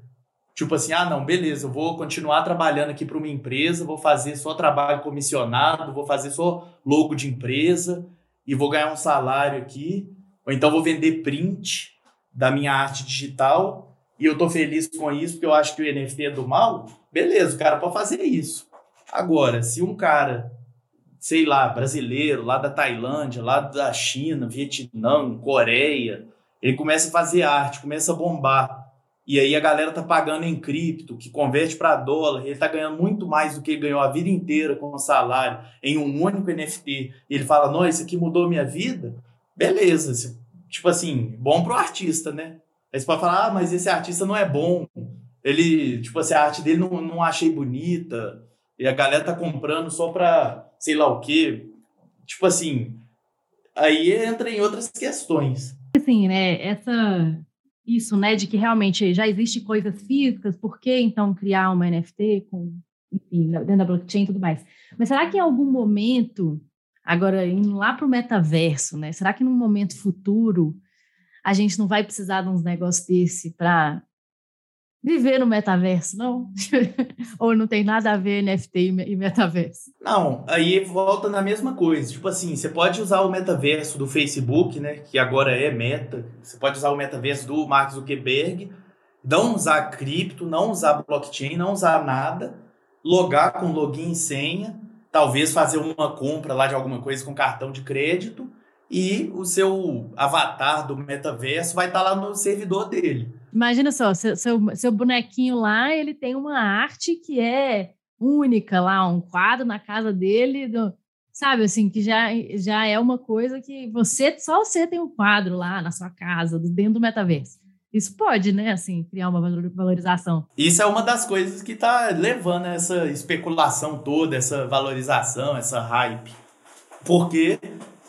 tipo assim, ah, não, beleza, eu vou continuar trabalhando aqui para uma empresa, vou fazer só trabalho comissionado, vou fazer só logo de empresa, e vou ganhar um salário aqui, ou então vou vender print da minha arte digital e eu tô feliz com isso porque eu acho que o NFT é do mal, beleza, o cara pode fazer isso. Agora, se um cara, sei lá, brasileiro, lá da Tailândia, lá da China, Vietnã, Coreia, ele começa a fazer arte, começa a bombar, e aí a galera tá pagando em cripto, que converte para dólar, ele tá ganhando muito mais do que ele ganhou a vida inteira com o salário em um único NFT. Ele fala: "Não, isso aqui mudou minha vida". Beleza, tipo assim, bom pro artista, né? Aí você pode falar: "Ah, mas esse artista não é bom". Ele, tipo assim, a arte dele não, não achei bonita. E a galera tá comprando só pra sei lá o quê. Tipo assim, aí entra em outras questões. Assim, né, essa isso, né, de que realmente já existem coisas físicas, por que então criar uma NFT com, enfim, dentro da blockchain e tudo mais? Mas será que em algum momento, agora indo lá para o metaverso, né, será que num momento futuro a gente não vai precisar de uns negócios desse para viver no metaverso, não? [laughs] Ou não tem nada a ver NFT e metaverso? Não, aí volta na mesma coisa. Tipo assim, você pode usar o metaverso do Facebook, né? Que agora é meta. Você pode usar o metaverso do Mark Zuckerberg. Não usar cripto, não usar blockchain, não usar nada. Logar com login e senha. Talvez fazer uma compra lá de alguma coisa com cartão de crédito. E o seu avatar do metaverso vai estar lá no servidor dele. Imagina só, seu, seu, seu bonequinho lá, ele tem uma arte que é única lá, um quadro na casa dele, do, sabe, assim, que já, já é uma coisa que você, só você tem um quadro lá na sua casa, dentro do metaverso. Isso pode, né, assim, criar uma valorização. Isso é uma das coisas que está levando essa especulação toda, essa valorização, essa hype. Porque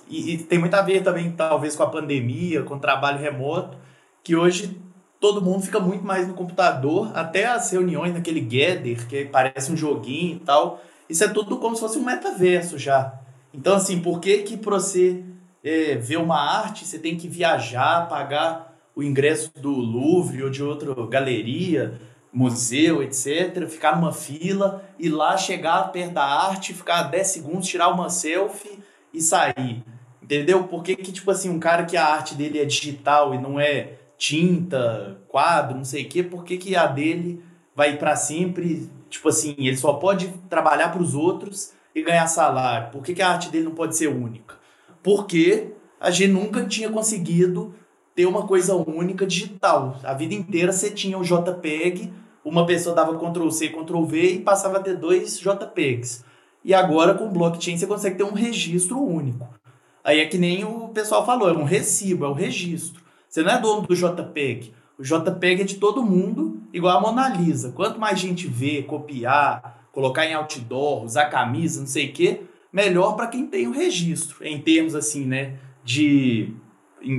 e, e, tem muito a ver também, talvez, com a pandemia, com o trabalho remoto, que hoje todo mundo fica muito mais no computador, até as reuniões naquele Gather, que parece um joguinho e tal. Isso é tudo como se fosse um metaverso já. Então, assim, por que que para você é, ver uma arte, você tem que viajar, pagar o ingresso do Louvre ou de outra galeria, museu, etc., ficar numa fila e lá chegar perto da arte, ficar 10 segundos, tirar uma selfie e sair. Entendeu? Por que, que tipo assim, um cara que a arte dele é digital e não é tinta, quadro, não sei o quê, por que, que a dele vai para sempre? Tipo assim, ele só pode trabalhar para os outros e ganhar salário. Por que, que a arte dele não pode ser única? Porque a gente nunca tinha conseguido ter uma coisa única digital. A vida inteira você tinha o JPEG, uma pessoa dava Ctrl C, Ctrl V e passava a ter dois JPEGs. E agora com blockchain você consegue ter um registro único. Aí é que nem o pessoal falou, é um recibo, é um registro. Você não é dono do JPEG. O JPEG é de todo mundo, igual a Mona Lisa. Quanto mais gente vê, copiar, colocar em outdoor, usar camisa, não sei o quê, melhor para quem tem o registro, em termos assim, né, de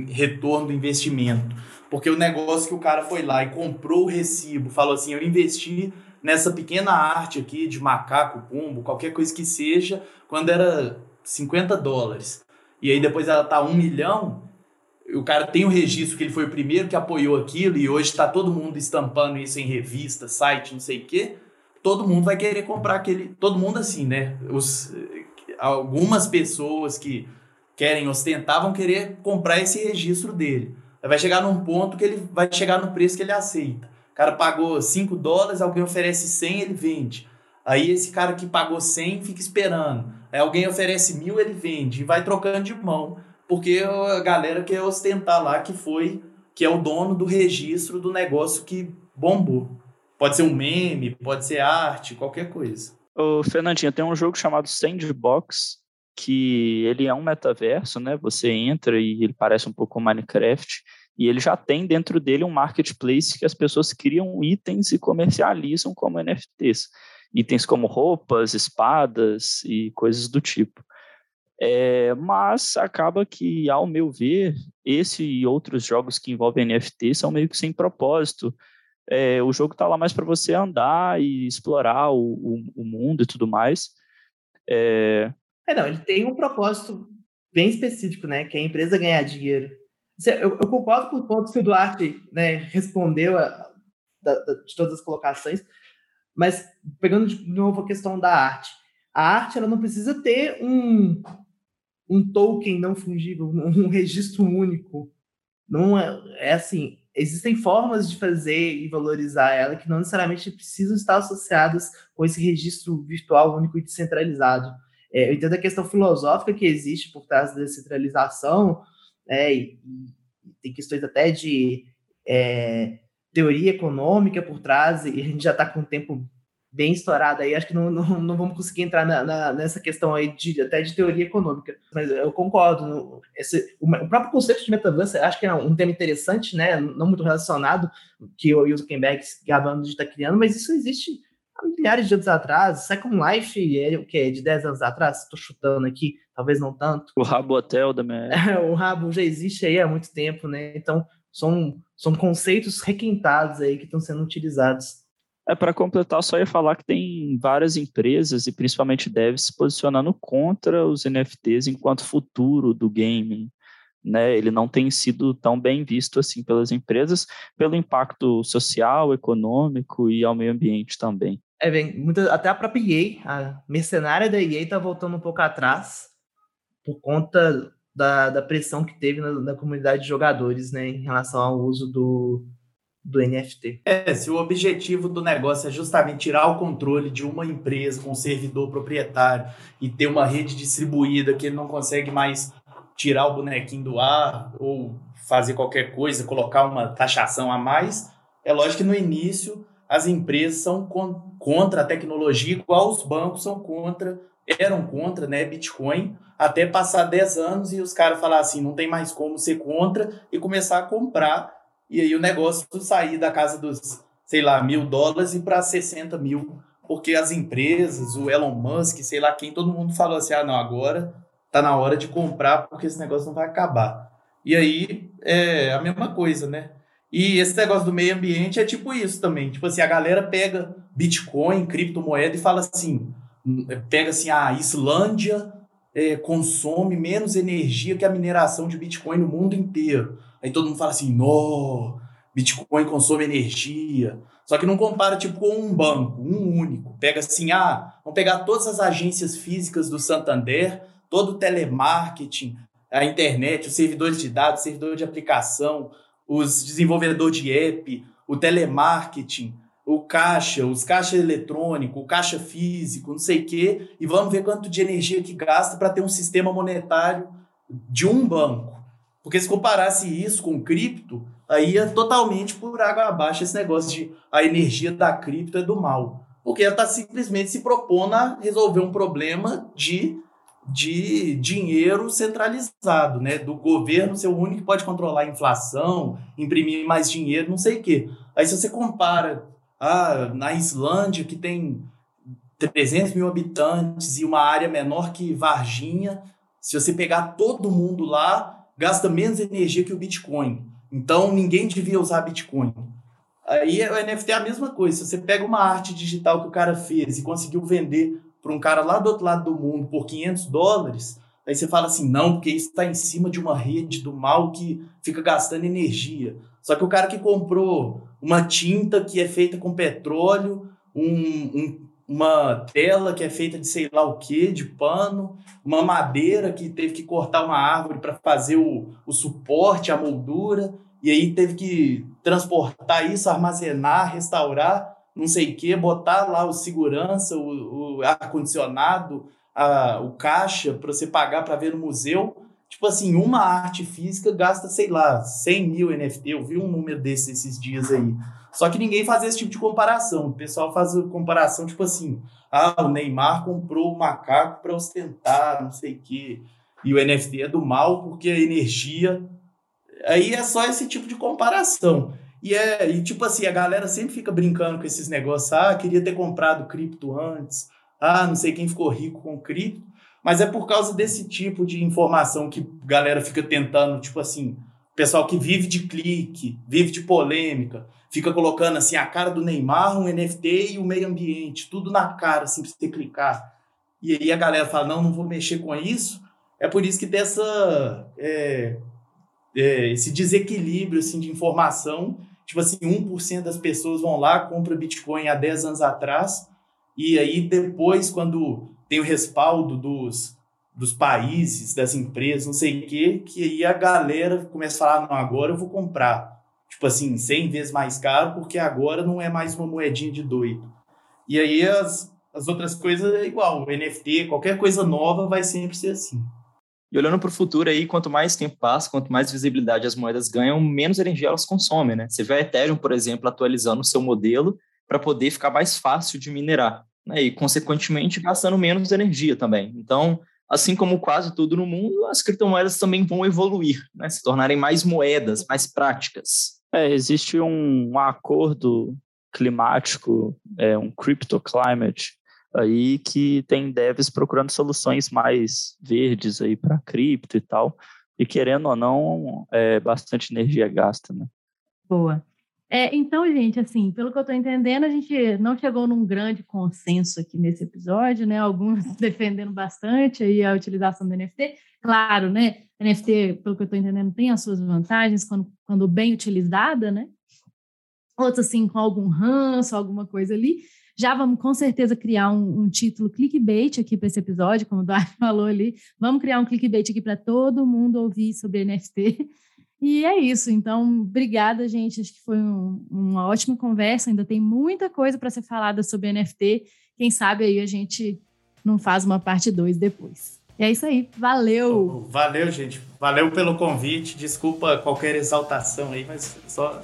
retorno do investimento. Porque o negócio que o cara foi lá e comprou o recibo, falou assim: eu investi nessa pequena arte aqui de macaco, pombo, qualquer coisa que seja, quando era 50 dólares. E aí depois ela tá um milhão, o cara tem o registro que ele foi o primeiro que apoiou aquilo e hoje está todo mundo estampando isso em revista, site, não sei o quê. Todo mundo vai querer comprar aquele. Todo mundo assim, né? Os, algumas pessoas que querem ostentar vão querer comprar esse registro dele. Vai chegar num ponto que ele vai chegar no preço que ele aceita. O cara pagou 5 dólares, alguém oferece 100, ele vende. Aí esse cara que pagou 100 fica esperando. Alguém oferece mil, ele vende. E vai trocando de mão porque a galera quer ostentar lá que foi, que é o dono do registro do negócio que bombou. Pode ser um meme, pode ser arte, qualquer coisa. Ô, Fernandinho, tem um jogo chamado Sandbox, que ele é um metaverso, né? Você entra e ele parece um pouco Minecraft, e ele já tem dentro dele um marketplace que as pessoas criam itens e comercializam como NFTs. Itens como roupas, espadas e coisas do tipo. É, mas acaba que, ao meu ver, esse e outros jogos que envolvem NFT são meio que sem propósito. É, o jogo está lá mais para você andar e explorar o, o, o mundo e tudo mais. É... é... não, ele tem um propósito bem específico, né? Que é a empresa ganhar dinheiro. Eu, eu concordo com o ponto que o Duarte né, respondeu a, da, da, de todas as colocações, mas pegando de novo a questão da arte. A arte ela não precisa ter um, um token não fungível, um registro único. Não é, é assim, existem formas de fazer e valorizar ela que não necessariamente precisam estar associadas com esse registro virtual único e descentralizado. É, eu entendo a questão filosófica que existe por trás da descentralização, é, e, e tem questões até de é, teoria econômica por trás, e a gente já está com um tempo bem estourada aí, acho que não, não, não vamos conseguir entrar na, na, nessa questão aí de, até de teoria econômica, mas eu concordo. Esse, o, o, próprio conceito de metaverso, acho que é um tema interessante, né, não muito relacionado, que o Zuckerberg gravando está criando, mas isso existe há milhares de anos atrás. Second Life é o que? De 10 anos atrás? Estou chutando aqui, talvez não tanto. O Rabo Hotel da minha [laughs] O Rabo já existe aí há muito tempo, né? Então, são, são conceitos requentados aí que estão sendo utilizados. É para completar, só ia falar que tem várias empresas e principalmente devs se posicionando contra os NFTs enquanto futuro do gaming. Né? Ele não tem sido tão bem visto assim pelas empresas, pelo impacto social, econômico e ao meio ambiente também. É, bem, muita, até a própria EA, a mercenária da EA está voltando um pouco atrás por conta da, da pressão que teve na, na comunidade de jogadores né, em relação ao uso do, do NFT. É, se o objetivo do negócio é justamente tirar o controle de uma empresa com um servidor proprietário e ter uma rede distribuída que ele não consegue mais tirar o bonequinho do ar ou fazer qualquer coisa, colocar uma taxação a mais, é lógico que no início as empresas são contra a tecnologia, igual os bancos são contra, eram contra, né, Bitcoin, até passar 10 anos e os caras falar assim, não tem mais como ser contra e começar a comprar e aí o negócio sair da casa dos, sei lá, mil dólares e para 60 mil, porque as empresas, o Elon Musk, sei lá quem, todo mundo falou assim: ah, não, agora tá na hora de comprar porque esse negócio não vai acabar. E aí é a mesma coisa, né? E esse negócio do meio ambiente é tipo isso também. Tipo assim, a galera pega Bitcoin, criptomoeda e fala assim, pega assim, a Islândia é, consome menos energia que a mineração de Bitcoin no mundo inteiro. Aí todo mundo fala assim, no, Bitcoin consome energia. Só que não compara tipo com um banco, um único. Pega assim, ah, vamos pegar todas as agências físicas do Santander, todo o telemarketing, a internet, os servidores de dados, servidor de aplicação, os desenvolvedores de app, o telemarketing, o caixa, os caixas eletrônicos, o caixa físico, não sei o quê, e vamos ver quanto de energia que gasta para ter um sistema monetário de um banco. Porque se comparasse isso com cripto, aí é totalmente por água abaixo esse negócio de a energia da cripto é do mal. Porque ela está simplesmente se propondo a resolver um problema de, de dinheiro centralizado, né? Do governo ser o único que pode controlar a inflação, imprimir mais dinheiro, não sei o quê. Aí se você compara ah, na Islândia, que tem 300 mil habitantes e uma área menor que Varginha, se você pegar todo mundo lá, gasta menos energia que o Bitcoin. Então, ninguém devia usar Bitcoin. Aí o NFT é a mesma coisa. Se você pega uma arte digital que o cara fez e conseguiu vender para um cara lá do outro lado do mundo por 500 dólares, aí você fala assim, não, porque isso está em cima de uma rede do mal que fica gastando energia. Só que o cara que comprou uma tinta que é feita com petróleo, um, um, uma tela que é feita de sei lá o que, de pano, uma madeira que teve que cortar uma árvore para fazer o, o suporte, a moldura, e aí teve que transportar isso, armazenar, restaurar, não sei o que, botar lá o segurança, o, o ar-condicionado, o caixa para você pagar para ver no museu. Tipo assim, uma arte física gasta, sei lá, 100 mil NFT. Eu vi um número desses esses dias aí. Só que ninguém faz esse tipo de comparação. O pessoal faz comparação, tipo assim, ah, o Neymar comprou o macaco para ostentar, não sei o quê. E o NFT é do mal porque a energia. Aí é só esse tipo de comparação. E é, e tipo assim, a galera sempre fica brincando com esses negócios. Ah, queria ter comprado cripto antes. Ah, não sei quem ficou rico com cripto. Mas é por causa desse tipo de informação que a galera fica tentando, tipo assim, pessoal que vive de clique, vive de polêmica, fica colocando assim a cara do Neymar, um NFT e o meio ambiente, tudo na cara, assim, pra você clicar. E aí a galera fala, não, não vou mexer com isso. É por isso que tem essa, é, é, esse desequilíbrio assim, de informação. Tipo assim, 1% das pessoas vão lá, compra Bitcoin há 10 anos atrás, e aí depois, quando tem o respaldo dos, dos países, das empresas, não sei o quê, que aí a galera começa a falar, não, agora eu vou comprar, tipo assim, 100 vezes mais caro, porque agora não é mais uma moedinha de doido. E aí as, as outras coisas é igual, o NFT, qualquer coisa nova vai sempre ser assim. E olhando para o futuro aí, quanto mais tempo passa, quanto mais visibilidade as moedas ganham, menos energia elas consomem, né? Você vê a Ethereum, por exemplo, atualizando o seu modelo para poder ficar mais fácil de minerar né, e, consequentemente, gastando menos energia também. Então, assim como quase tudo no mundo, as criptomoedas também vão evoluir, né, se tornarem mais moedas, mais práticas. É, existe um acordo climático, é, um crypto climate, aí que tem devs procurando soluções mais verdes aí para cripto e tal, e querendo ou não, é bastante energia gasta, né? Boa. É, então, gente, assim, pelo que eu estou entendendo, a gente não chegou num grande consenso aqui nesse episódio, né? Alguns [laughs] defendendo bastante aí a utilização do NFT. Claro, né? NFT, pelo que eu estou entendendo, tem as suas vantagens quando, quando bem utilizada, né? Outros, assim, com algum ranço, alguma coisa ali. Já vamos com certeza criar um, um título clickbait aqui para esse episódio, como o Duarte [laughs] falou ali. Vamos criar um clickbait aqui para todo mundo ouvir sobre NFT. E é isso. Então, obrigada, gente. Acho que foi um, uma ótima conversa. Ainda tem muita coisa para ser falada sobre NFT. Quem sabe aí a gente não faz uma parte 2 depois. E é isso aí. Valeu! Valeu, gente. Valeu pelo convite. Desculpa qualquer exaltação aí, mas só.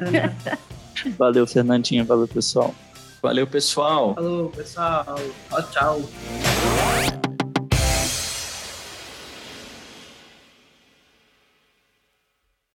[laughs] [laughs] Valeu, Fernandinha. Valeu, pessoal. Valeu, pessoal. Falou, pessoal. Tchau, tchau.